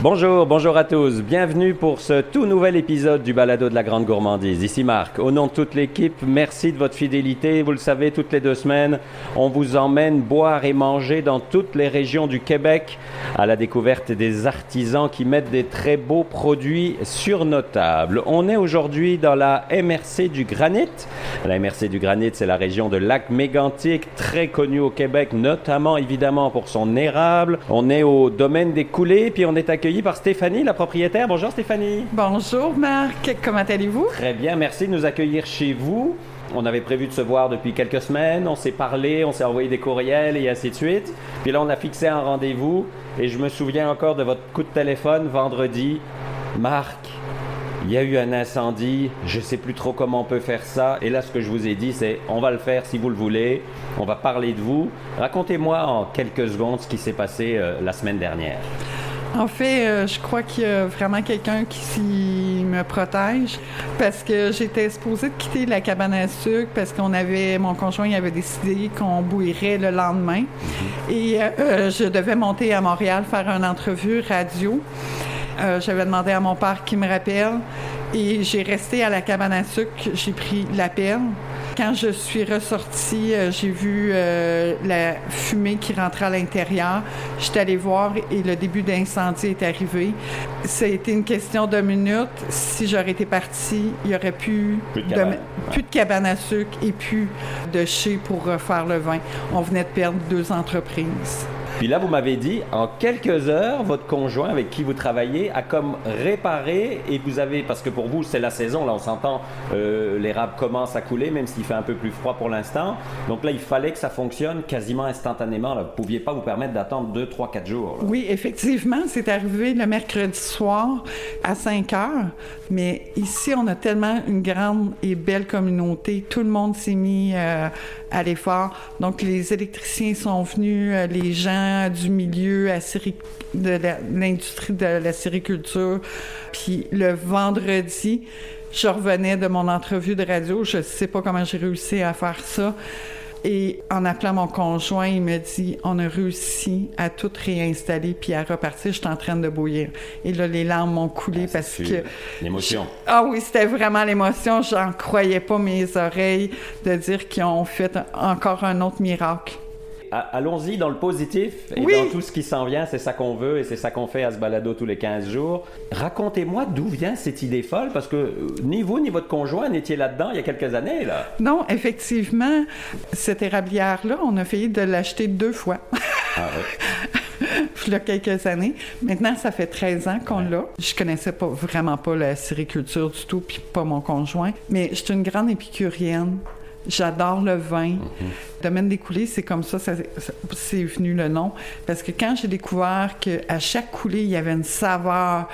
Bonjour, bonjour à tous. Bienvenue pour ce tout nouvel épisode du Balado de la Grande Gourmandise. Ici Marc. Au nom de toute l'équipe, merci de votre fidélité. Vous le savez, toutes les deux semaines, on vous emmène boire et manger dans toutes les régions du Québec à la découverte des artisans qui mettent des très beaux produits sur nos tables. On est aujourd'hui dans la MRC du Granit. La MRC du Granit, c'est la région de Lac-Mégantic, très connue au Québec, notamment évidemment pour son érable. On est au domaine des coulées, puis on est accueilli par Stéphanie, la propriétaire. Bonjour Stéphanie. Bonjour Marc, comment allez-vous? Très bien, merci de nous accueillir chez vous. On avait prévu de se voir depuis quelques semaines, on s'est parlé, on s'est envoyé des courriels et ainsi de suite. Puis là, on a fixé un rendez-vous et je me souviens encore de votre coup de téléphone vendredi. Marc, il y a eu un incendie, je ne sais plus trop comment on peut faire ça. Et là, ce que je vous ai dit, c'est on va le faire si vous le voulez, on va parler de vous. Racontez-moi en quelques secondes ce qui s'est passé euh, la semaine dernière. En fait, euh, je crois qu'il y a vraiment quelqu'un qui me protège parce que j'étais supposée de quitter la cabane à sucre parce qu'on avait, mon conjoint avait décidé qu'on bouillerait le lendemain mhm. et euh, euh, je devais monter à Montréal faire une entrevue radio. J'avais demandé à mon père qui me rappelle et j'ai resté à la cabane à sucre. J'ai pris l'appel quand je suis ressortie, euh, j'ai vu euh, la fumée qui rentrait à l'intérieur. J'étais allée voir et le début d'incendie est arrivé. Ça a été une question de minutes. Si j'aurais été partie, il y aurait plus, plus de, cabane, plus de cabane à sucre et plus de chai pour refaire le vin. On venait de perdre deux entreprises. Puis là, vous m'avez dit, en quelques heures, votre conjoint avec qui vous travaillez a comme réparé et vous avez, parce que pour vous, c'est la saison, là, on s'entend, euh, l'érable commence à couler, même s'il fait un peu plus froid pour l'instant. Donc là, il fallait que ça fonctionne quasiment instantanément. Vous ne pouviez pas vous permettre d'attendre 2, 3, 4 jours. Oui, effectivement, c'est arrivé le mercredi soir à 5 heures. Mais ici, on a tellement une grande et belle communauté. Tout le monde s'est mis euh, à l'effort. Donc, les électriciens sont venus, euh, les gens du milieu de l'industrie de la sériculture. Puis le vendredi, je revenais de mon entrevue de radio. Je ne sais pas comment j'ai réussi à faire ça. Et en appelant mon conjoint, il me dit on a réussi à tout réinstaller puis à repartir. Je suis en train de bouillir. Et là, les larmes m'ont coulé ah, parce que. L'émotion. Ah oui, c'était vraiment l'émotion. J'en croyais pas mes oreilles de dire qu'ils ont fait encore un autre miracle allons-y dans le positif et dans tout ce qui s'en vient. C'est ça qu'on veut et c'est ça qu'on fait à ce balado tous les 15 jours. Racontez-moi d'où vient cette idée folle parce que euh, ni vous ni votre conjoint n'étiez là-dedans il y a quelques années. Là. Non, effectivement, cette érablière-là, on a failli de l'acheter deux fois. Ah il y a quelques années. Maintenant, ça fait 13 ans qu'on l'a. Je connaissais pas vraiment pas la sériculture du tout, puis pas mon conjoint. Mais je suis une grande épicurienne. J'adore le vin. Mm-hmm. Domaine des coulées, c'est comme ça, c'est venu le nom. Parce que quand j'ai découvert qu'à chaque coulée, il y avait une saveur,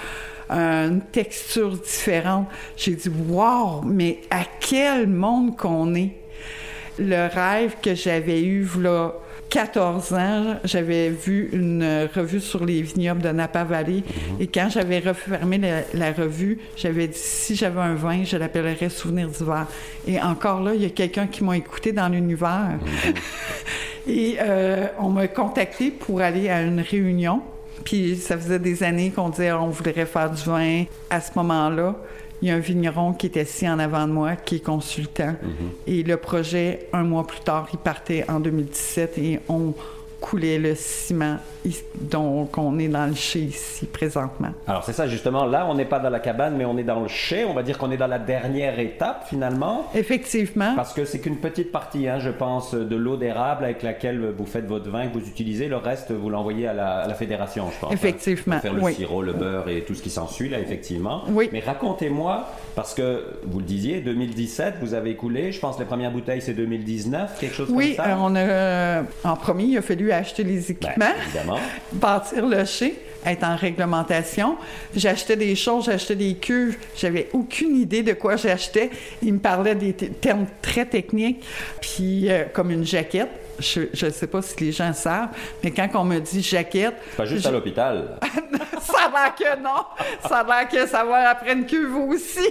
une texture différente, j'ai dit Wow, mais à quel monde qu'on est! Le rêve que j'avais eu, là, 14 ans, j'avais vu une revue sur les vignobles de Napa Valley. Mhm. Et quand j'avais refermé la, revue, j'avais dit si j'avais un vin, je l'appellerais Souvenir d'hiver. Et encore là, il y a quelqu'un qui m'a écouté dans l'univers. Mhm. et euh, on m'a contacté pour aller à une réunion. Puis ça faisait des années qu'on disait on voudrait faire du vin à ce moment-là. Il y a un vigneron qui est assis en avant de moi, qui est consultant. Mhm. Et le projet, un mois plus tard, il partait en 2017 et on coulait le ciment donc on est dans le chai ici présentement. Alors c'est ça justement, là on n'est pas dans la cabane mais on est dans le chai, on va dire qu'on est dans la dernière étape finalement. Effectivement. Parce que c'est qu'une petite partie, hein, je pense, de l'eau d'érable avec laquelle vous faites votre vin, que vous utilisez, le reste vous l'envoyez à la, fédération je pense. Hein, effectivement. pour faire le sirop, le beurre et tout ce qui s'ensuit là effectivement. Oui. Mais racontez-moi, parce que vous le disiez, 2017 vous avez coulé, je pense les premières bouteilles c'est 2019, quelque chose comme ça. Oui, euh, on a, euh, en premier il a fallu acheter les équipements. Ben, bâtir le chai, être en réglementation. J'achetais des choses, j'achetais des cuves, j'avais aucune idée de quoi j'achetais. Il me parlait des termes très techniques, puis euh, comme une jaquette. Je ne sais pas si les gens savent, mais quand on me dit jaquette. Pas juste à l'hôpital. ça va que non. Ça va que ça va après une cuve aussi.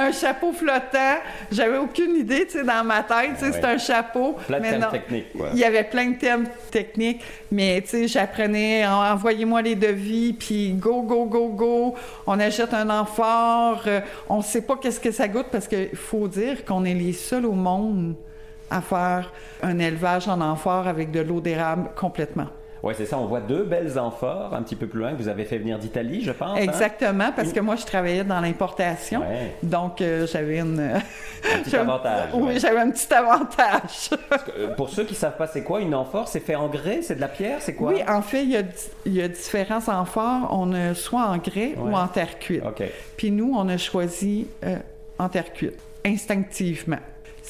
un chapeau flottant. J'avais aucune idée, tu sais, dans ma tête, tu sais, c'est un chapeau. Plein de mais thèmes non. techniques. Il y avait plein de thèmes techniques, mais tu sais, j'apprenais, en- envoyez-moi les devis, puis go, go, go, go. On achète un amphore. euh, on sait pas qu'est-ce que ça goûte parce qu'il faut dire qu'on est les seuls au monde à faire un élevage en amphore avec de l'eau d'érable complètement. Oui, c'est ça. On voit deux belles amphores un petit peu plus loin que vous avez fait venir d'Italie, je pense. hein? Exactement, parce que moi, je travaillais dans l'importation. Ouais. Donc, euh, j'avais une... Un petit avantage. Oui, ouais. j'avais un petit avantage. Euh, Pour ceux qui savent pas c'est quoi une amphore, c'est fait en grès, c'est de la pierre, c'est quoi? Oui, en fait, il y a, di- il y a différents amphores. On a soit en grès ou en terre cuite. OK. Puis nous, on a choisi euh, en terre cuite, instinctivement.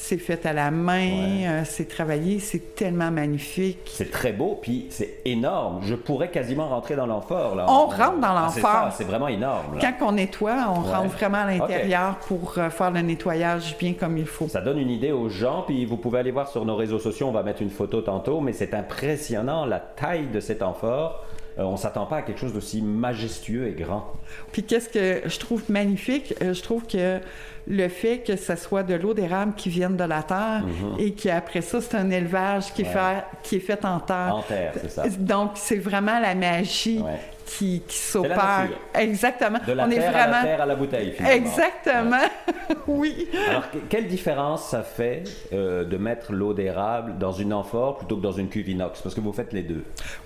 C'est fait à la main, Ouais. euh, c'est travaillé, c'est tellement magnifique. C'est très beau, puis c'est énorme. Je pourrais quasiment rentrer dans. Là. On rentre dans Ah, c'est ça, C'est vraiment énorme. là. Quand on nettoie, on Ouais. rentre vraiment à l'intérieur pour euh, faire le nettoyage bien comme il faut. Ça donne une idée aux gens, puis vous pouvez aller voir sur nos réseaux sociaux, on va mettre une photo tantôt, mais c'est impressionnant la taille de cet amphore. Euh, on s'attend pas à quelque chose d'aussi majestueux et grand. Puis qu'est-ce que je trouve magnifique, euh, je trouve que le fait que ce soit de l'eau d'érable qui vienne de la terre et qu'après ça, c'est un élevage qui, est Mhm. Ouais. fait, qui est fait en terre. En terre, c'est ça. Donc, c'est vraiment la magie Ouais. Qui, s'opère. Exactement. De la On est terre à vraiment... la terre à la bouteille, finalement. Exactement. oui. Alors, que- quelle différence ça fait euh, de mettre l'eau d'érable dans une amphore plutôt que dans une cuve inox? Parce que vous faites les deux.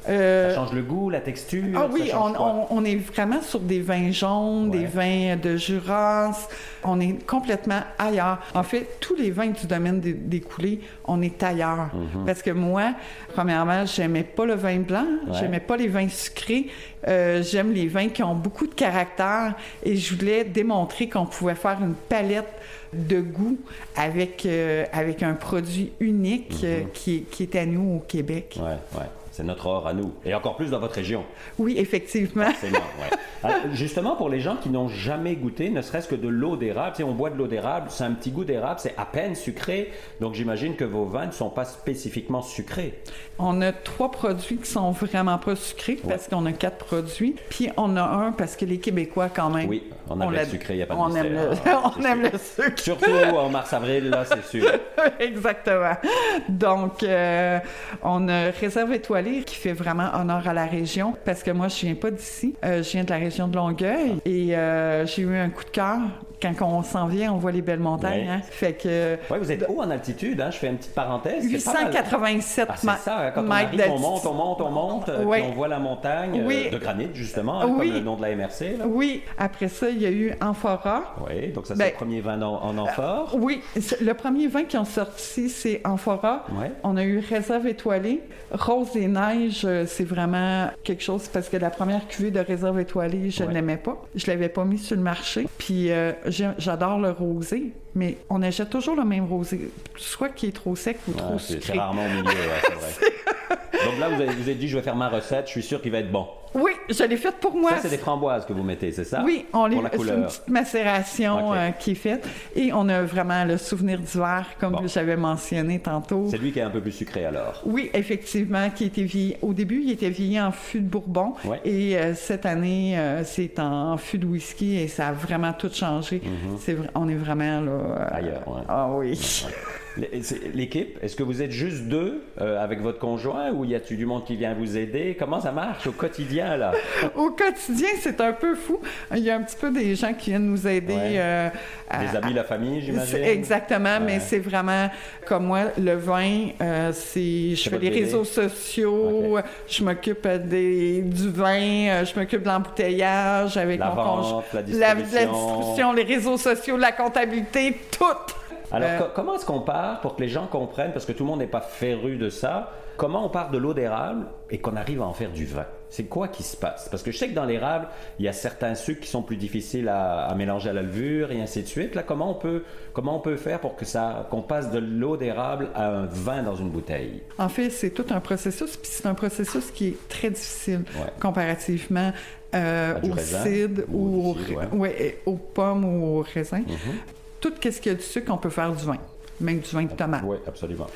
Euh, Ça change le goût, la texture? Ah oui, on, quoi? on- on est vraiment sur des vins jaunes, Ouais. des vins de Jurasse. On est complètement ailleurs. En fait, tous les vins du domaine des, des coulées, on est ailleurs. Mhm. Parce que moi, premièrement, j'aimais pas le vin blanc, Ouais. j'aimais pas les vins sucrés. Euh, J'aime les vins qui ont beaucoup de caractère et je voulais démontrer qu'on pouvait faire une palette de goût avec, euh, avec un produit unique euh, Mhm. qui, est- qui est à nous au Québec. Ouais, ouais. C'est notre or à nous. Et encore plus dans votre région. Oui, effectivement. Ouais. Alors, justement, pour les gens qui n'ont jamais goûté, ne serait-ce que de l'eau d'érable, sais, on boit de l'eau d'érable, c'est un petit goût d'érable, c'est à peine sucré. Donc j'imagine que vos vins ne sont pas spécifiquement sucrés. On a trois produits qui sont vraiment pas sucrés parce qu'on a quatre produits. Puis on a un parce que les Québécois, quand même. Oui, on aime le l'a- sucré, il n'y a pas de on aime le, Ah, on aime sûr. le sucre. Surtout en mars-avril, là, c'est sûr. Exactement. Donc, euh, on a Réserve étoilée qui fait vraiment honneur à la région parce que moi, je viens pas d'ici. Euh, je viens de la région de Longueuil et euh, j'ai eu un coup de cœur. Quand on s'en vient, on voit les belles montagnes. Ouais. hein. Fait que Ouais, vous êtes haut en altitude, hein? je fais une petite parenthèse. c'est pas mal. 887 Ah, c'est ma- ça, hein, quand on mètres arrive, on d'altitude. monte, on monte, on monte, euh, Oui. puis on voit la montagne euh, Oui. de granit, justement, hein, Oui. comme le nom de la MRC. Là. Oui. Après ça, il y a eu Amphora. Oui, donc ça c'est Ben, le premier vin en, en amphore. Oui, c'est- le premier vin qui ont sorti, c'est Amphora. Ouais. On a eu Réserve étoilée. Rose des neiges, euh, c'est vraiment quelque chose parce que la première cuvée de Réserve étoilée, je ne Ouais. l'aimais pas. Je l'avais pas mis sur le marché. Puis euh, j'adore le rosé, mais on achète toujours le même rosé, soit qui est trop sec ou trop Ouais, c'est sucré. rarement au milieu, ouais, c'est vrai. donc là, vous avez, vous avez dit, je vais faire ma recette, je suis sûr qu'il va être bon. Oui, je l'ai faite pour moi. Ça, c'est des framboises que vous mettez, c'est ça? Oui, on les c'est une petite macération euh, qui est faite. Et on a vraiment le souvenir d'hiver, comme Bon. j'avais mentionné tantôt. C'est lui qui est un peu plus sucré alors. Oui, effectivement, qui était vieilli. Au début, il était vieilli en fût de Bourbon. Ouais. Et euh, cette année, euh, c'est en fût de whisky et ça a vraiment tout changé. Vra- on est vraiment là. Mm-hmm. Ailleurs, ouais. Ah oui. L'équipe, est-ce que vous êtes juste deux avec votre conjoint ou y a-t-il du monde qui vient vous aider? Comment ça marche au quotidien? Là? Au quotidien, c'est un peu fou. Il y a un petit peu des gens qui viennent nous aider. Ouais. euh, à- Les amis, la famille, j'imagine? Exactement, mais c'est vraiment comme moi, le vin, euh, c'est je fais les réseaux sociaux, je m'occupe des, du vin, euh, je m'occupe de l'embouteillage avec La mon vente, conjoint. la La, la distribution. distribution, les réseaux sociaux, la comptabilité, tout. Alors, Euh, co- comment est-ce qu'on part pour que les gens comprennent, parce que tout le monde n'est pas féru de ça, comment on part de l'eau d'érable et qu'on arrive à en faire du vin? C'est quoi qui se passe? Parce que je sais que dans l'érable, il y a certains sucres qui sont plus difficiles à, à mélanger à la levure et ainsi de suite. Là, comment on peut, comment on peut faire pour que ça, qu'on passe de l'eau d'érable à un vin dans une bouteille? En fait, c'est tout un processus, puis c'est un processus qui est très difficile Ouais. comparativement euh, au cidre ou ou au au- cidre, ouais. ouais, aux pommes ou aux raisins. Mhm. Tout ce qu'il y a du sucre, on peut faire du vin. même du vin de tomate. Oui, absolument.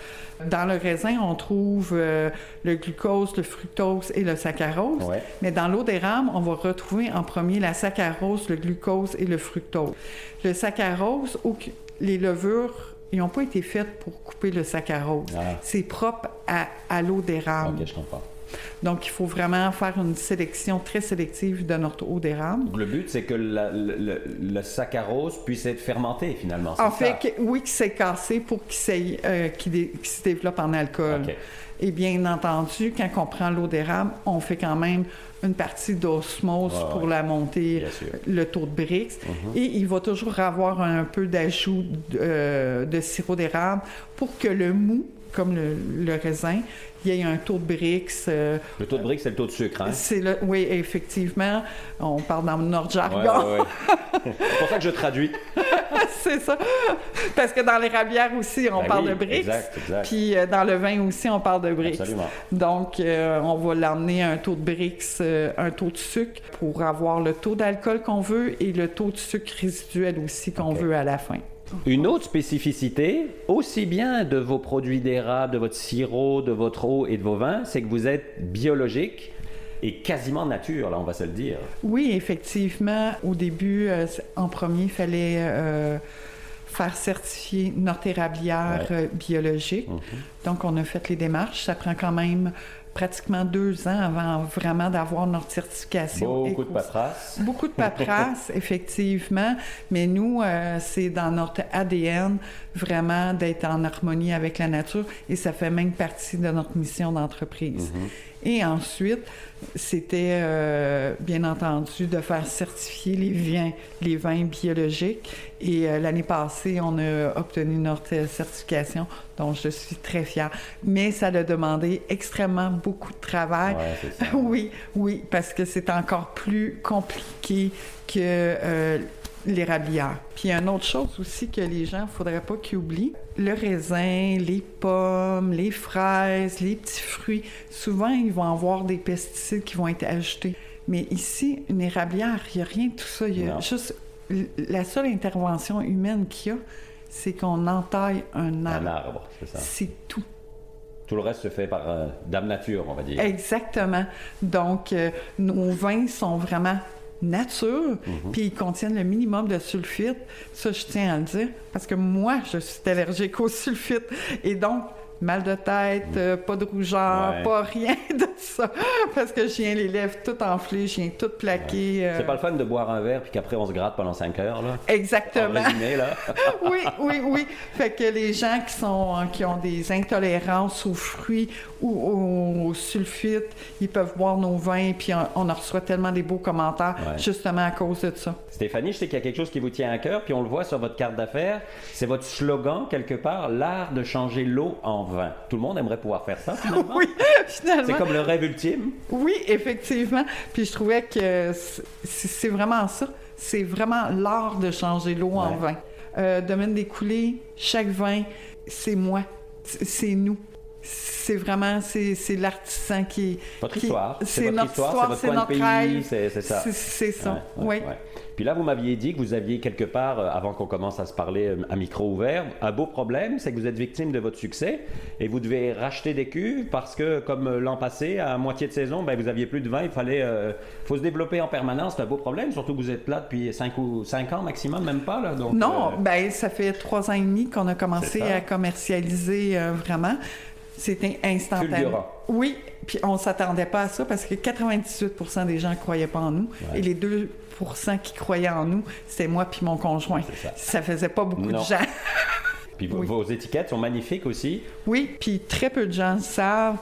Dans le raisin, on trouve euh, le glucose, le fructose et le saccharose. Ouais. Mais dans l'eau d'érable, on va retrouver en premier la saccharose, le glucose et le fructose. Le saccharose, les levures, ils n'ont pas été faites pour couper le saccharose. Ah. C'est propre à, à l'eau d'érable. Ok, je comprends. Donc, il faut vraiment faire une sélection très sélective de notre eau d'érable. Le but, c'est que la- le, le- saccharose puisse être fermenté, finalement. En ça? fait, que- oui, qu'il s'est cassé pour qu'il euh, qu'il dé- se développe en alcool. Et bien entendu, quand on prend l'eau d'érable, on fait quand même une partie d'osmose pour la monter. Mhm. le taux de Brix. Et il va toujours avoir un peu d'ajout de, euh, de sirop d'érable pour que le mou, comme le, le raisin, il y ait un taux de Brix. euh, Le taux de brique, c'est le taux de sucre, hein? c'est le, oui, effectivement, on parle dans notre Ouais, jargon. ouais, ouais. c'est pour ça que je traduis. c'est ça. Parce que dans l'érablière aussi, on Ben parle oui, de exact, exact. Puis euh, dans le vin aussi, on parle de Brix. Absolument. Donc, euh, on va l'emmener à un taux de Brix, euh, un taux de sucre pour avoir le taux d'alcool qu'on veut et le taux de sucre résiduel aussi qu'on veut à la fin. Une autre spécificité, aussi bien de vos produits d'érable, de votre sirop, de votre eau et de vos vins, c'est que vous êtes biologique et quasiment nature, là, on va se le dire. Oui, effectivement, au début, euh, en premier, il fallait euh, faire certifier notre érablière Ouais. euh, biologique. Mhm. Donc, on a fait les démarches. Ça prend quand même pratiquement deux ans avant vraiment d'avoir notre certification. Beaucoup de paperasse. Beaucoup de paperasse, effectivement, mais nous, euh, c'est dans notre ADN vraiment d'être en harmonie avec la nature et ça fait même partie de notre mission d'entreprise. Et ensuite, c'était euh, bien entendu de faire certifier les vins, les vins biologiques. Et euh, l'année passée, on a obtenu notre certification, dont je suis très fière. Mais ça a demandé extrêmement beaucoup de travail. Ouais, c'est ça. Oui, oui, parce que c'est encore plus compliqué que euh, l'érablière. Puis il y a une autre chose aussi que les gens, ne faudrait pas qu'ils oublient. Le raisin, les pommes, les fraises, les petits fruits, souvent, ils vont avoir des pesticides qui vont être ajoutés. Mais ici, une érablière, il n'y a rien de tout ça. Il y a Non. juste... La seule intervention humaine qu'il y a, c'est qu'on entaille un Un arbre. arbre, c'est ça. C'est tout. Tout le reste se fait par euh, Dame Nature, on va dire. Exactement. Donc, euh, nos vins sont vraiment nature, puis ils contiennent le minimum de sulfite. Ça, je tiens à le dire, parce que moi, je suis allergique au sulfite. Et donc, mal de tête, euh, pas de rougeur, Ouais. pas rien de ça, parce que je viens les lèvres toutes enflées, je viens toutes plaquées. euh, C'est pas le fun de boire un verre puis qu'après on se gratte pendant 5 heures, là? En Exactement. résumé, là. oui, oui, oui. Fait que les gens qui sont qui ont des intolérances aux fruits ou aux, aux sulfites, ils peuvent boire nos vins, puis on, on en reçoit tellement des beaux commentaires Ouais. justement à cause de ça. Stéphanie, je sais qu'il y a quelque chose qui vous tient à cœur, puis on le voit sur votre carte d'affaires. C'est votre slogan, quelque part, l'art de changer l'eau en vin. Tout le monde aimerait pouvoir faire ça, finalement. Oui, finalement. C'est comme le rêve ultime. Oui, effectivement. Puis je trouvais que c'est vraiment ça. C'est vraiment l'art de changer l'eau en vin. Euh, domaine des coulées, chaque vin, c'est moi. C'est nous. C'est vraiment, c'est l'artisan qui... Votre qui- histoire. C'est notre histoire, c'est notre pays, c'est ça. C'est- ça, Ouais, ouais, oui. ouais. Puis là, vous m'aviez dit que vous aviez quelque part, euh, avant qu'on commence à se parler euh, à micro ouvert, un beau problème, c'est que vous êtes victime de votre succès et vous devez racheter des cuves parce que, comme euh, l'an passé, à moitié de saison, ben, vous aviez plus de vin, il fallait euh, faut se développer en permanence. C'est un beau problème, surtout que vous êtes là depuis 5 ou cinq ans maximum, même pas. Là, donc, Non, ben ça fait trois ans et demi qu'on a commencé à commercialiser vraiment. C'était instantané. Oui, puis on s'attendait pas à ça parce que 98% des gens croyaient pas en nous. Ouais. Et les 2% qui croyaient en nous, c'était moi puis mon conjoint. Ça. Ça faisait pas beaucoup Non. de gens. Puis vos- oui. vos étiquettes sont magnifiques aussi. Oui, puis très peu de gens savent.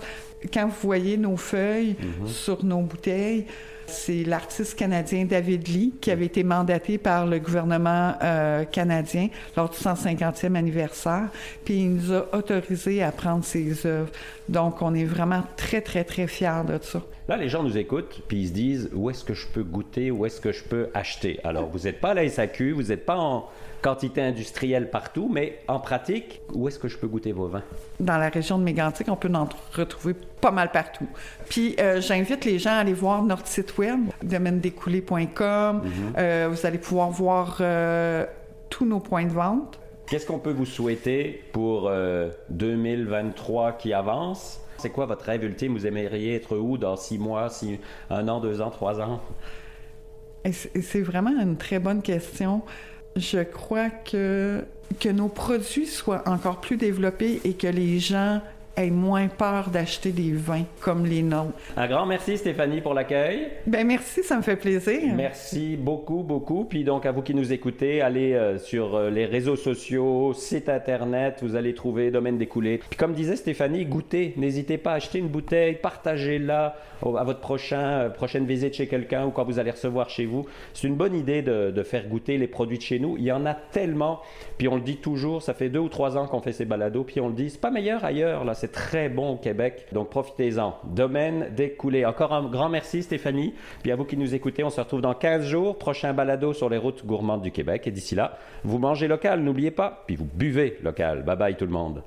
Quand vous voyez nos feuilles Mhm. sur nos bouteilles, c'est l'artiste canadien David Lee qui avait été mandaté par le gouvernement euh, canadien lors du 150e anniversaire, puis il nous a autorisé à prendre ses œuvres. Donc, on est vraiment très, très, très fiers de ça. Là, les gens nous écoutent, puis ils se disent où est-ce que je peux goûter, où est-ce que je peux acheter? Alors, vous n'êtes pas à la SAQ, vous n'êtes pas en quantité industrielle partout, mais en pratique, où est-ce que je peux goûter vos vins? Dans la région de Mégantic, on peut en retrouver pas mal partout. Puis euh, j'invite les gens à aller voir notre site web, domaine-découlé.com. Euh, vous allez pouvoir voir euh, tous nos points de vente. Qu'est-ce qu'on peut vous souhaiter pour 2023 qui avance? C'est quoi votre rêve ultime? Vous aimeriez être où dans six mois, six, un an, deux ans, trois ans? C'est vraiment une très bonne question. Je crois que, que nos produits soient encore plus développés et que les gens aient moins peur d'acheter des vins comme les nôtres. Un grand merci Stéphanie pour l'accueil. Ben merci, ça me fait plaisir. Merci beaucoup, beaucoup. Puis donc à vous qui nous écoutez, allez euh, sur euh, les réseaux sociaux, site internet, vous allez trouver Domaine des Coulées. Puis comme disait Stéphanie, goûtez. N'hésitez pas à acheter une bouteille, partagez-la à votre prochain, euh, prochaine visite chez quelqu'un ou quand vous allez recevoir chez vous. C'est une bonne idée de, de faire goûter les produits de chez nous. Il y en a tellement. Puis on le dit toujours, ça fait deux ou trois ans qu'on fait ces balados, puis on le dit, c'est pas meilleur ailleurs là. C'est très bon au Québec. Donc profitez-en. Domaine découlé. Encore un grand merci Stéphanie. Puis à vous qui nous écoutez, on se retrouve dans 15 jours. Prochain balado sur les routes gourmandes du Québec. Et d'ici là, vous mangez local, n'oubliez pas. Puis vous buvez local. Bye bye tout le monde.